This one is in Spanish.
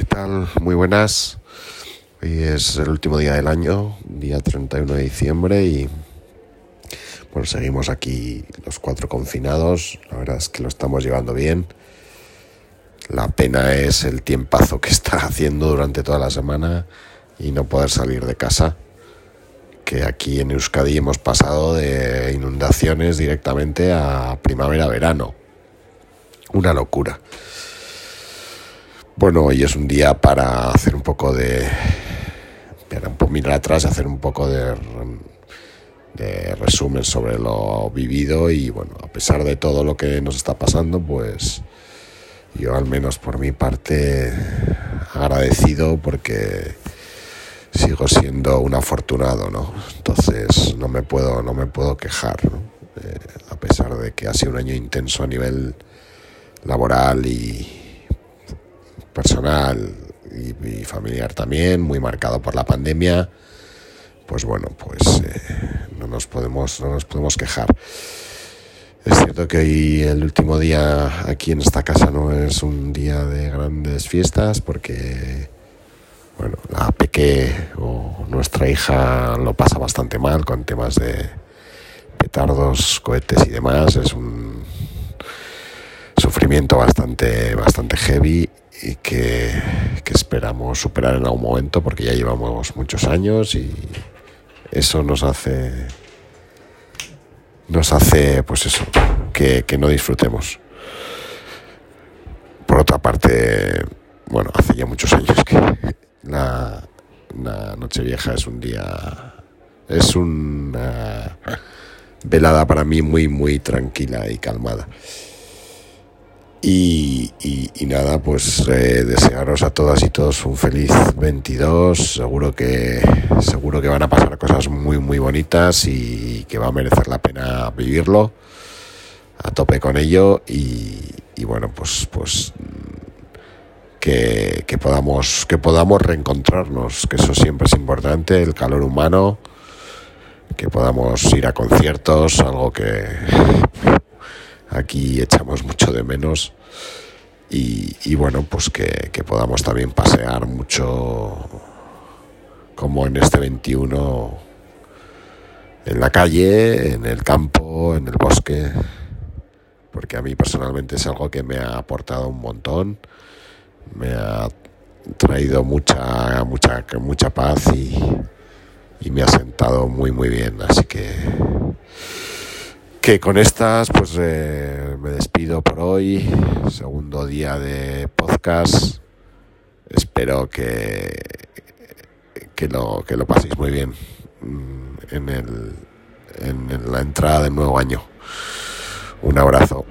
¿qué tal? Muy buenas. Hoy es el último día del año, día 31 de diciembre y bueno, seguimos aquí los cuatro confinados. La verdad es que lo estamos llevando bien. La pena es el tiempazo que está haciendo durante toda la semana y no poder salir de casa. Que aquí en Euskadi hemos pasado de inundaciones directamente a primavera-verano. Una locura. Bueno, hoy es un día para hacer un poco de. para mirar atrás, hacer un poco de, resumen sobre lo vivido y bueno, a pesar de todo lo que nos está pasando, pues yo al menos por mi parte agradecido porque sigo siendo un afortunado, ¿no? Entonces no me puedo, no me puedo quejar, eh, a pesar de que ha sido un año intenso a nivel laboral y personal y, familiar también, muy marcado por la pandemia, pues bueno, pues eh, no, nos podemos, no nos podemos quejar. Es cierto que hoy el último día aquí en esta casa no es un día de grandes fiestas porque, bueno, la Peque o nuestra hija lo pasa bastante mal con temas de petardos, cohetes y demás. Es un sufrimiento bastante, bastante heavy y que, esperamos superar en algún momento porque ya llevamos muchos años y eso nos hace nos hace pues eso que, no disfrutemos. Por otra parte bueno hace ya muchos años que la, la noche vieja es un día es una velada para mí muy muy tranquila y calmada y, nada, pues eh, desearos a todas y todos un feliz 22. Seguro que, seguro que van a pasar cosas muy, muy bonitas y que va a merecer la pena vivirlo. A tope con ello y, bueno, pues, pues que, que, podamos, que podamos reencontrarnos, que eso siempre es importante, el calor humano, que podamos ir a conciertos, algo que aquí echamos mucho de menos y, bueno, pues que, podamos también pasear mucho como en este 21 en la calle, en el campo, en el bosque, porque a mí personalmente es algo que me ha aportado un montón, me ha traído mucha, mucha, mucha paz y, y me ha sentado muy, muy bien, así que que con estas pues eh, me despido por hoy, segundo día de podcast. Espero que, que, lo, que lo paséis muy bien mm, en, el, en la entrada del nuevo año. Un abrazo.